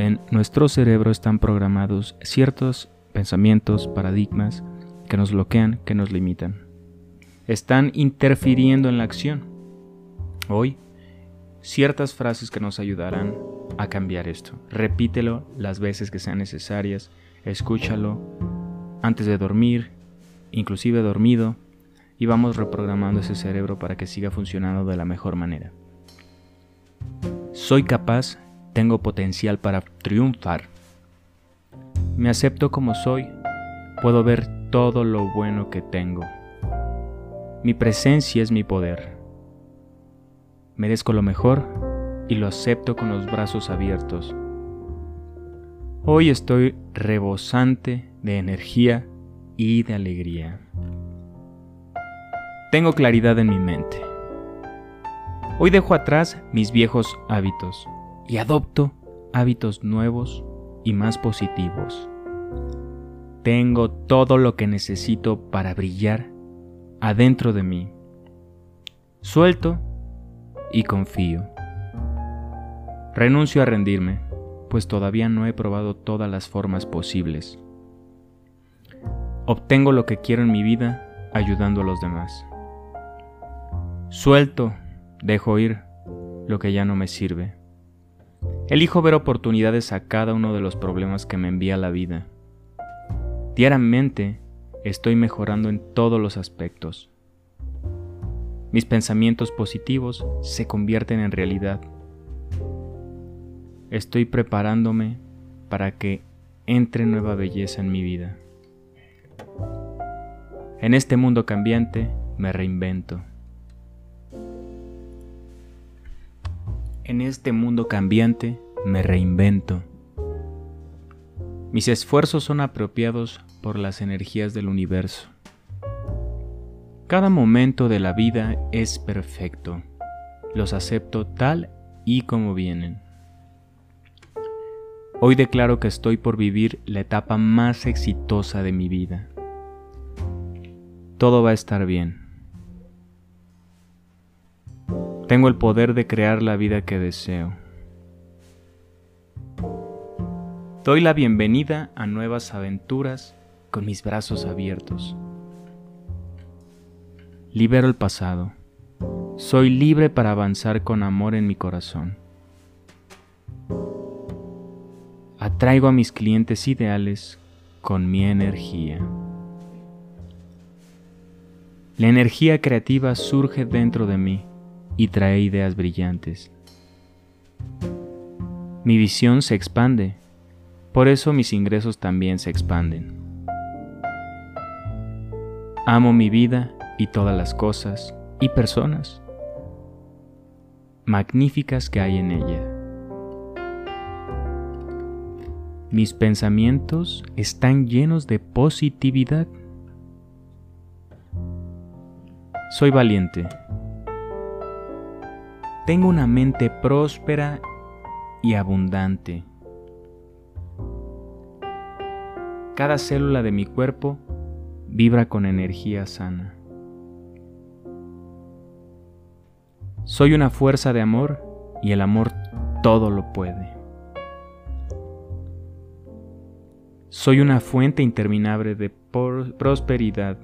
En nuestro cerebro están programados ciertos pensamientos, paradigmas que nos bloquean, que nos limitan. Están interfiriendo en la acción. Hoy, ciertas frases que nos ayudarán a cambiar esto. Repítelo las veces que sean necesarias, escúchalo antes de dormir, inclusive dormido, y vamos reprogramando ese cerebro para que siga funcionando de la mejor manera. Soy capaz, tengo potencial para triunfar. Me acepto como soy, puedo ver todo lo bueno que tengo. Mi presencia es mi poder. Merezco lo mejor y lo acepto con los brazos abiertos. Hoy estoy rebosante de energía y de alegría. Tengo claridad en mi mente. Hoy dejo atrás mis viejos hábitos y adopto hábitos nuevos y más positivos. Tengo todo lo que necesito para brillar adentro de mí. Suelto y confío. Renuncio a rendirme, pues todavía no he probado todas las formas posibles. Obtengo lo que quiero en mi vida ayudando a los demás. Suelto, dejo ir lo que ya no me sirve. Elijo ver oportunidades a cada uno de los problemas que me envía la vida. Diariamente estoy mejorando en todos los aspectos. Mis pensamientos positivos se convierten en realidad. Estoy preparándome para que entre nueva belleza en mi vida. En este mundo cambiante me reinvento. En este mundo cambiante me reinvento. Mis esfuerzos son apropiados por las energías del universo. Cada momento de la vida es perfecto. Los acepto tal y como vienen. Hoy declaro que estoy por vivir la etapa más exitosa de mi vida. Todo va a estar bien. Tengo el poder de crear la vida que deseo. Doy la bienvenida a nuevas aventuras con mis brazos abiertos. Libero el pasado. Soy libre para avanzar con amor en mi corazón. Atraigo a mis clientes ideales con mi energía. La energía creativa surge dentro de mí y trae ideas brillantes. Mi visión se expande, por eso mis ingresos también se expanden. Amo mi vida y todas las cosas y personas magníficas que hay en ella. Mis pensamientos están llenos de positividad. Soy valiente tengo una mente próspera y abundante. Cada célula de mi cuerpo vibra con energía sana. Soy una fuerza de amor y el amor todo lo puede. Soy una fuente interminable de prosperidad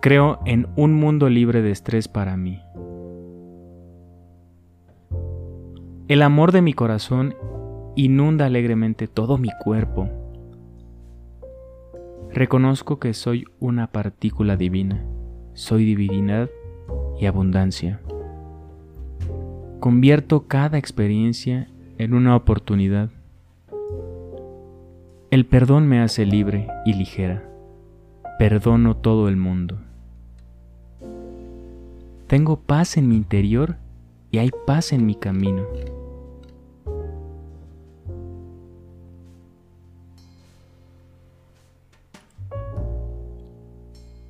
Creo en un mundo libre de estrés para mí. El amor de mi corazón inunda alegremente todo mi cuerpo. Reconozco que soy una partícula divina, soy divinidad y abundancia. Convierto cada experiencia en una oportunidad. El perdón me hace libre y ligera. Perdono todo el mundo. Tengo paz en mi interior y hay paz en mi camino.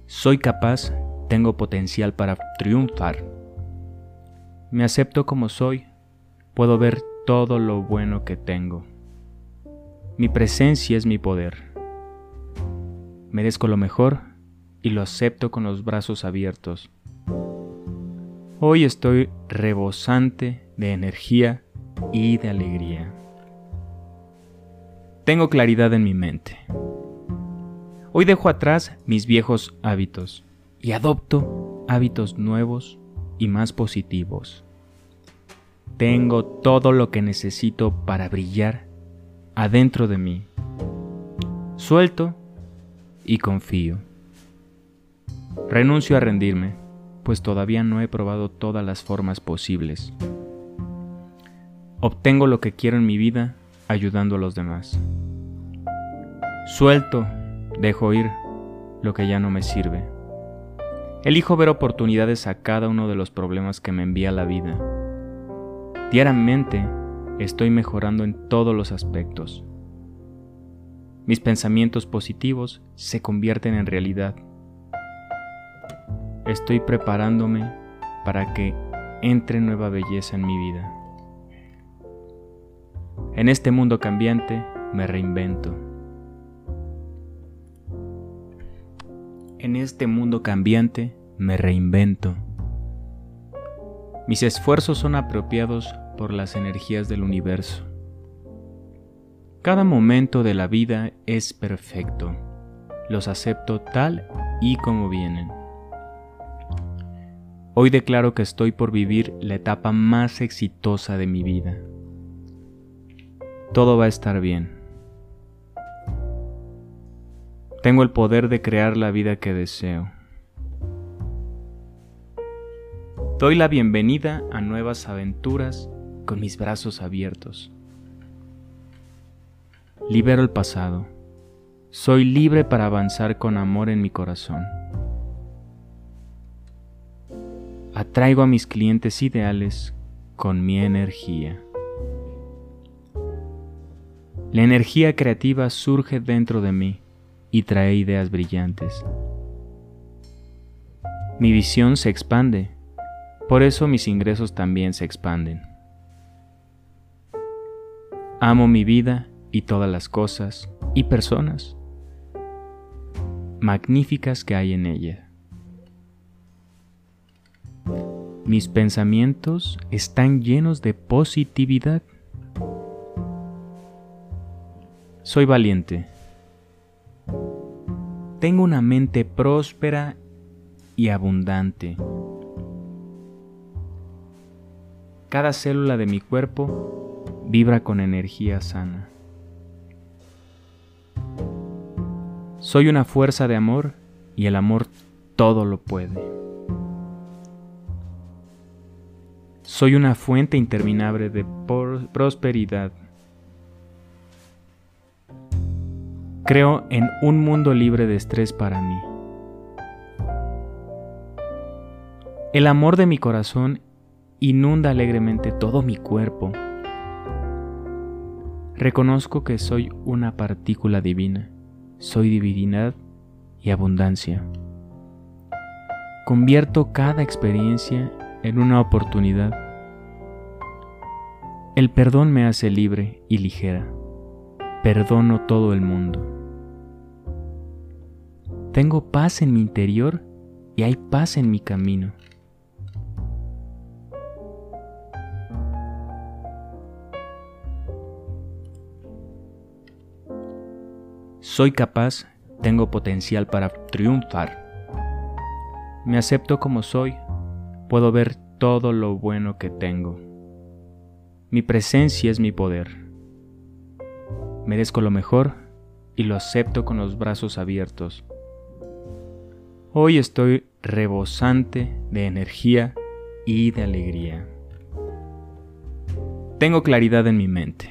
Soy capaz, tengo potencial para triunfar. Me acepto como soy, puedo ver todo lo bueno que tengo. Mi presencia es mi poder. Merezco lo mejor y lo acepto con los brazos abiertos. Hoy estoy rebosante de energía y de alegría. Tengo claridad en mi mente. Hoy dejo atrás mis viejos hábitos y adopto hábitos nuevos y más positivos. Tengo todo lo que necesito para brillar adentro de mí. Suelto y confío. Renuncio a rendirme, pues todavía no he probado todas las formas posibles. Obtengo lo que quiero en mi vida ayudando a los demás. Suelto, dejo ir lo que ya no me sirve. Elijo ver oportunidades a cada uno de los problemas que me envía la vida. Diariamente estoy mejorando en todos los aspectos. Mis pensamientos positivos se convierten en realidad. Estoy preparándome para que entre nueva belleza en mi vida. En este mundo cambiante me reinvento. En este mundo cambiante me reinvento. Mis esfuerzos son apropiados por las energías del universo. Cada momento de la vida es perfecto. Los acepto tal y como vienen. Hoy declaro que estoy por vivir la etapa más exitosa de mi vida todo va a estar bien. Tengo el poder de crear la vida que deseo. Doy la bienvenida a nuevas aventuras con mis brazos abiertos. Libero el pasado. Soy libre para avanzar con amor en mi corazón. Atraigo a mis clientes ideales con mi energía. La energía creativa surge dentro de mí y trae ideas brillantes. Mi visión se expande, por eso mis ingresos también se expanden. Amo mi vida y todas las cosas y personas magníficas que hay en ella. Mis pensamientos están llenos de positividad. Soy valiente. Tengo una mente próspera y abundante. Cada célula de mi cuerpo vibra con energía sana. Soy una fuerza de amor y el amor todo lo puede. Soy una fuente interminable de prosperidad Creo en un mundo libre de estrés para mí. El amor de mi corazón inunda alegremente todo mi cuerpo. Reconozco que soy una partícula divina, soy divinidad y abundancia. Convierto cada experiencia en una oportunidad. El perdón me hace libre y ligera. Perdono todo el mundo. Tengo paz en mi interior y hay paz en mi camino. Soy capaz, tengo potencial para triunfar. Me acepto como soy, puedo ver todo lo bueno que tengo. Mi presencia es mi poder. Merezco lo mejor y lo acepto con los brazos abiertos. Hoy estoy rebosante de energía y de alegría. Tengo claridad en mi mente.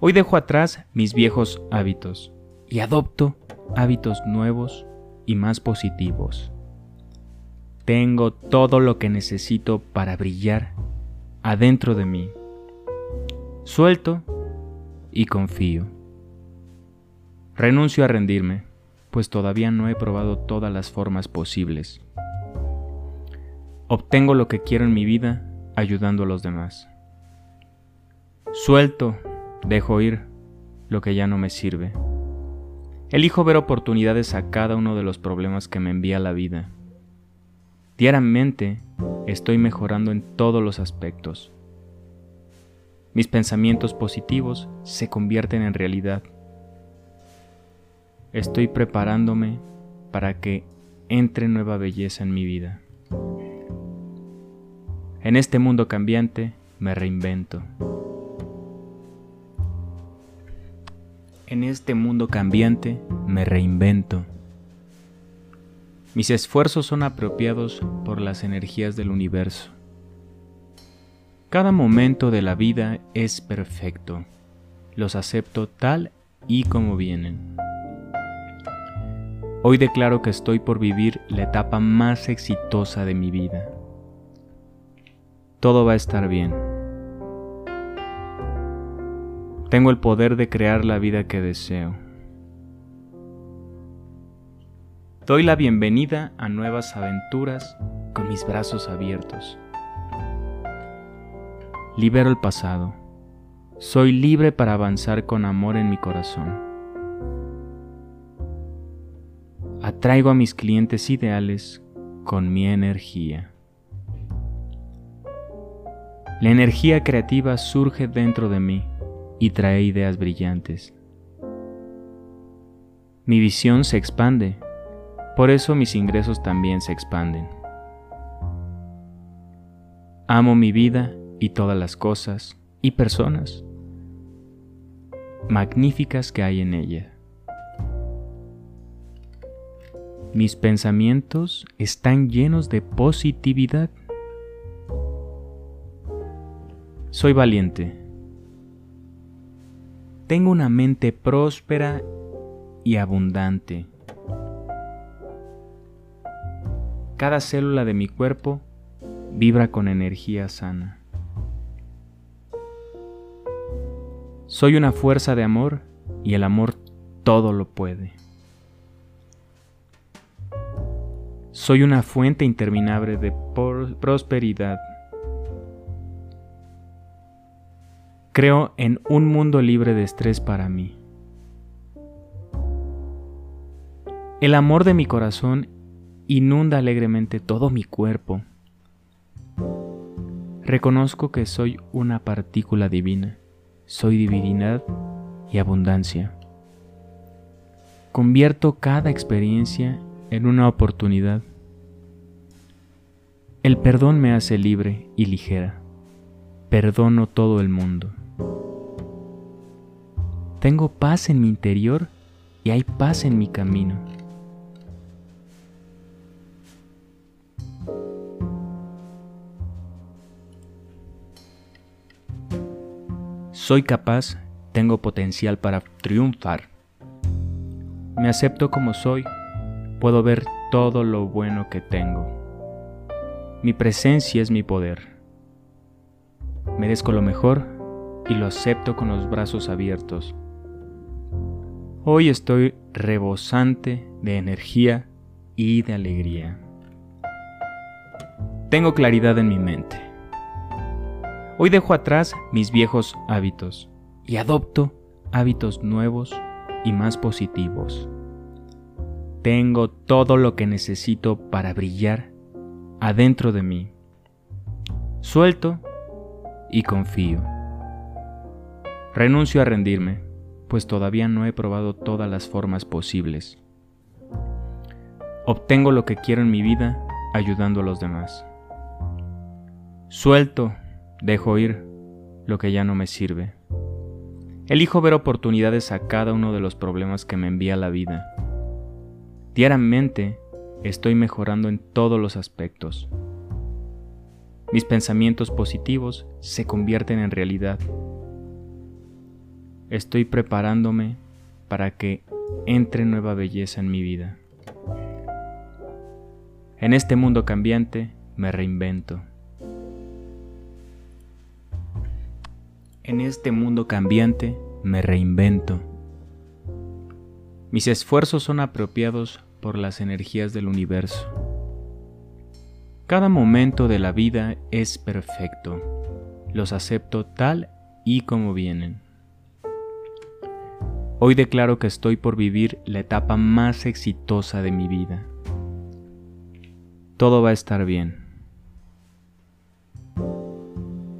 Hoy dejo atrás mis viejos hábitos y adopto hábitos nuevos y más positivos. Tengo todo lo que necesito para brillar adentro de mí. Suelto y confío. Renuncio a rendirme pues todavía no he probado todas las formas posibles. Obtengo lo que quiero en mi vida ayudando a los demás. Suelto, dejo ir lo que ya no me sirve. Elijo ver oportunidades a cada uno de los problemas que me envía la vida. Diariamente estoy mejorando en todos los aspectos. Mis pensamientos positivos se convierten en realidad. Estoy preparándome para que entre nueva belleza en mi vida. En este mundo cambiante me reinvento. En este mundo cambiante me reinvento. Mis esfuerzos son apropiados por las energías del universo. Cada momento de la vida es perfecto. Los acepto tal y como vienen. Hoy declaro que estoy por vivir la etapa más exitosa de mi vida. Todo va a estar bien. Tengo el poder de crear la vida que deseo. Doy la bienvenida a nuevas aventuras con mis brazos abiertos. Libero el pasado. Soy libre para avanzar con amor en mi corazón. Atraigo a mis clientes ideales con mi energía. La energía creativa surge dentro de mí y trae ideas brillantes. Mi visión se expande, por eso mis ingresos también se expanden. Amo mi vida y todas las cosas y personas magníficas que hay en ella. Mis pensamientos están llenos de positividad. Soy valiente tengo una mente próspera y abundante. Cada célula de mi cuerpo vibra con energía sana. Soy una fuerza de amor y el amor todo lo puede. Soy una fuente interminable de prosperidad Creo en un mundo libre de estrés para mí. El amor de mi corazón inunda alegremente todo mi cuerpo. Reconozco que soy una partícula divina, soy divinidad y abundancia. Convierto cada experiencia en una oportunidad. El perdón me hace libre y ligera. Perdono todo el mundo. Tengo paz en mi interior y hay paz en mi camino. Soy capaz, tengo potencial para triunfar. Me acepto como soy, puedo ver todo lo bueno que tengo. Mi presencia es mi poder. Merezco lo mejor y lo acepto con los brazos abiertos. Hoy estoy rebosante de energía y de alegría. Tengo claridad en mi mente. Hoy dejo atrás mis viejos hábitos y adopto hábitos nuevos y más positivos. Tengo todo lo que necesito para brillar adentro de mí. Suelto y confío. Renuncio a rendirme pues todavía no he probado todas las formas posibles. Obtengo lo que quiero en mi vida ayudando a los demás. Suelto, dejo ir lo que ya no me sirve. Elijo ver oportunidades a cada uno de los problemas que me envía la vida. Diariamente estoy mejorando en todos los aspectos. Mis pensamientos positivos se convierten en realidad Estoy preparándome para que entre nueva belleza en mi vida. En este mundo cambiante me reinvento. En este mundo cambiante me reinvento. Mis esfuerzos son apropiados por las energías del universo. Cada momento de la vida es perfecto. Los acepto tal y como vienen. Hoy declaro que estoy por vivir la etapa más exitosa de mi vida. Todo va a estar bien.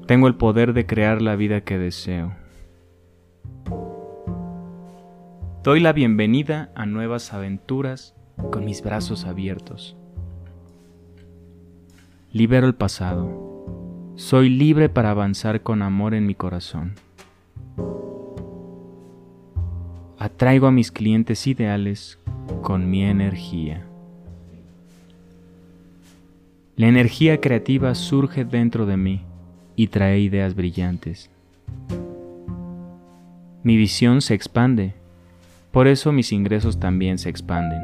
Tengo el poder de crear la vida que deseo. Doy la bienvenida a nuevas aventuras con mis brazos abiertos. Libero el pasado. Soy libre para avanzar con amor en mi corazón. Atraigo a mis clientes ideales con mi energía. La energía creativa surge dentro de mí y trae ideas brillantes. Mi visión se expande por eso mis ingresos también se expanden.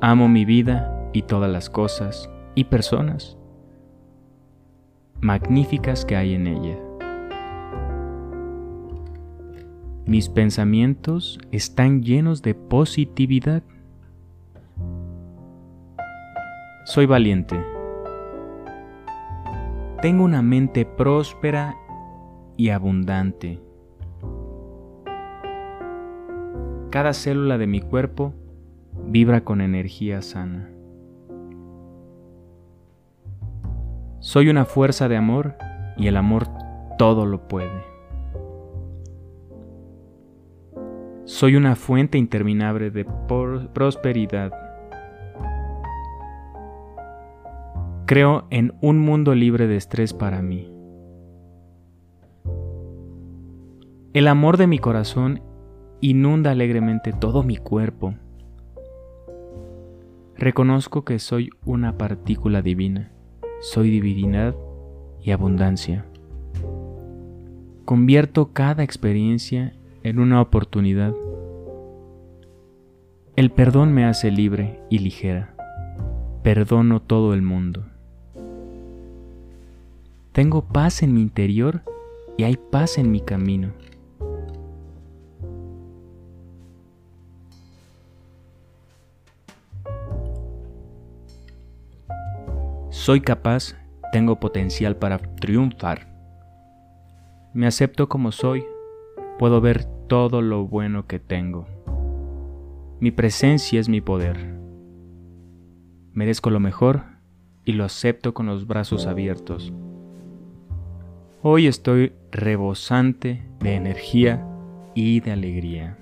Amo mi vida y todas las cosas y personas magníficas que hay en ella. Mis pensamientos están llenos de positividad. Soy valiente. Tengo una mente próspera y abundante. Cada célula de mi cuerpo vibra con energía sana. Soy una fuerza de amor y el amor todo lo puede. Soy una fuente interminable de prosperidad. Creo en un mundo libre de estrés para mí. El amor de mi corazón inunda alegremente todo mi cuerpo. Reconozco que soy una partícula divina, soy divinidad y abundancia. Convierto cada experiencia en una oportunidad. El perdón me hace libre y ligera. Perdono todo el mundo. Tengo paz en mi interior y hay paz en mi camino. Soy capaz, tengo potencial para triunfar. Me acepto como soy, puedo ver todo lo bueno que tengo. Mi presencia es mi poder. Merezco lo mejor y lo acepto con los brazos abiertos. Hoy estoy rebosante de energía y de alegría.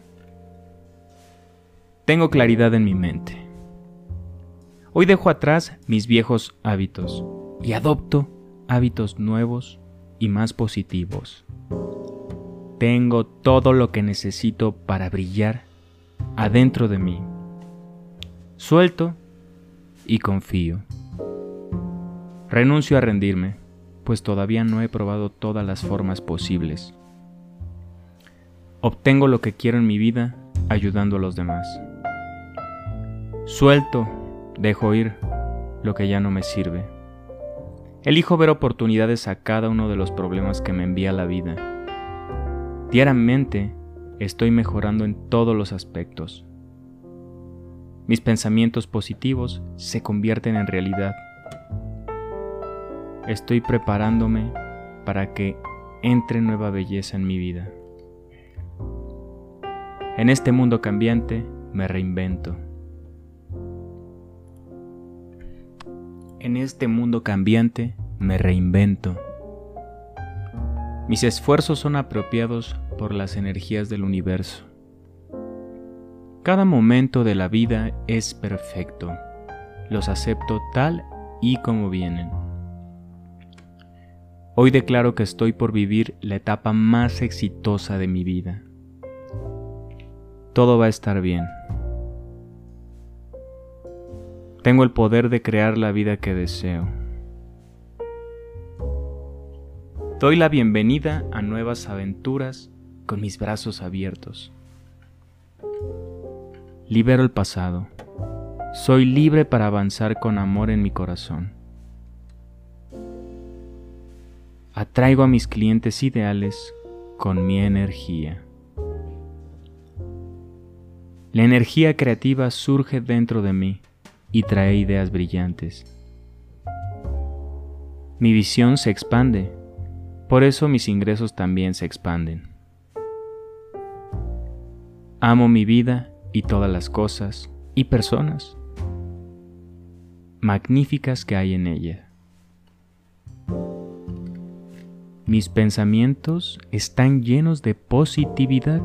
Tengo claridad en mi mente. Hoy dejo atrás mis viejos hábitos y adopto hábitos nuevos y más positivos. Tengo todo lo que necesito para brillar adentro de mí. Suelto y confío. Renuncio a rendirme, pues todavía no he probado todas las formas posibles. Obtengo lo que quiero en mi vida ayudando a los demás. Suelto Dejo ir lo que ya no me sirve. Elijo ver oportunidades a cada uno de los problemas que me envía la vida. Diariamente estoy mejorando en todos los aspectos. Mis pensamientos positivos se convierten en realidad. Estoy preparándome para que entre nueva belleza en mi vida. En este mundo cambiante me reinvento. En este mundo cambiante me reinvento. Mis esfuerzos son apropiados por las energías del universo. Cada momento de la vida es perfecto. Los acepto tal y como vienen. Hoy declaro que estoy por vivir la etapa más exitosa de mi vida. Todo va a estar bien. Tengo el poder de crear la vida que deseo. Doy la bienvenida a nuevas aventuras con mis brazos abiertos. Libero el pasado. Soy libre para avanzar con amor en mi corazón. Atraigo a mis clientes ideales con mi energía. La energía creativa surge dentro de mí y trae ideas brillantes. Mi visión se expande, por eso mis ingresos también se expanden. Amo mi vida y todas las cosas y personas magníficas que hay en ella. Mis pensamientos están llenos de positividad.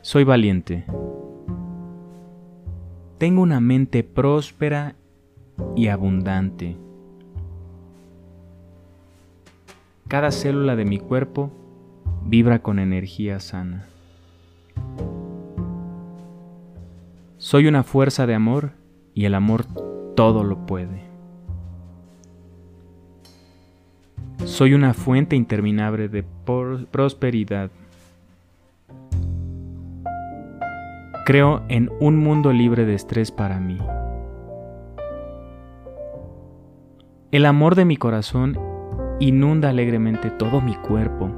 Soy valiente. Tengo una mente próspera y abundante. Cada célula de mi cuerpo vibra con energía sana. Soy una fuerza de amor y el amor todo lo puede. Soy una fuente interminable de prosperidad. Creo en un mundo libre de estrés para mí. El amor de mi corazón inunda alegremente todo mi cuerpo.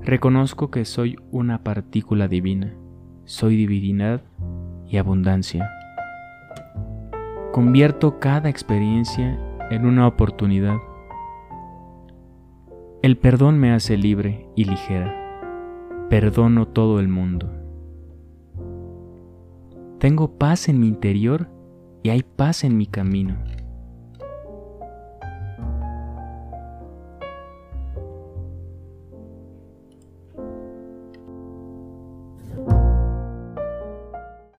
Reconozco que soy una partícula divina soy divinidad y abundancia. Convierto cada experiencia en una oportunidad. El perdón me hace libre y ligera. Perdono todo el mundo. Tengo paz en mi interior y hay paz en mi camino.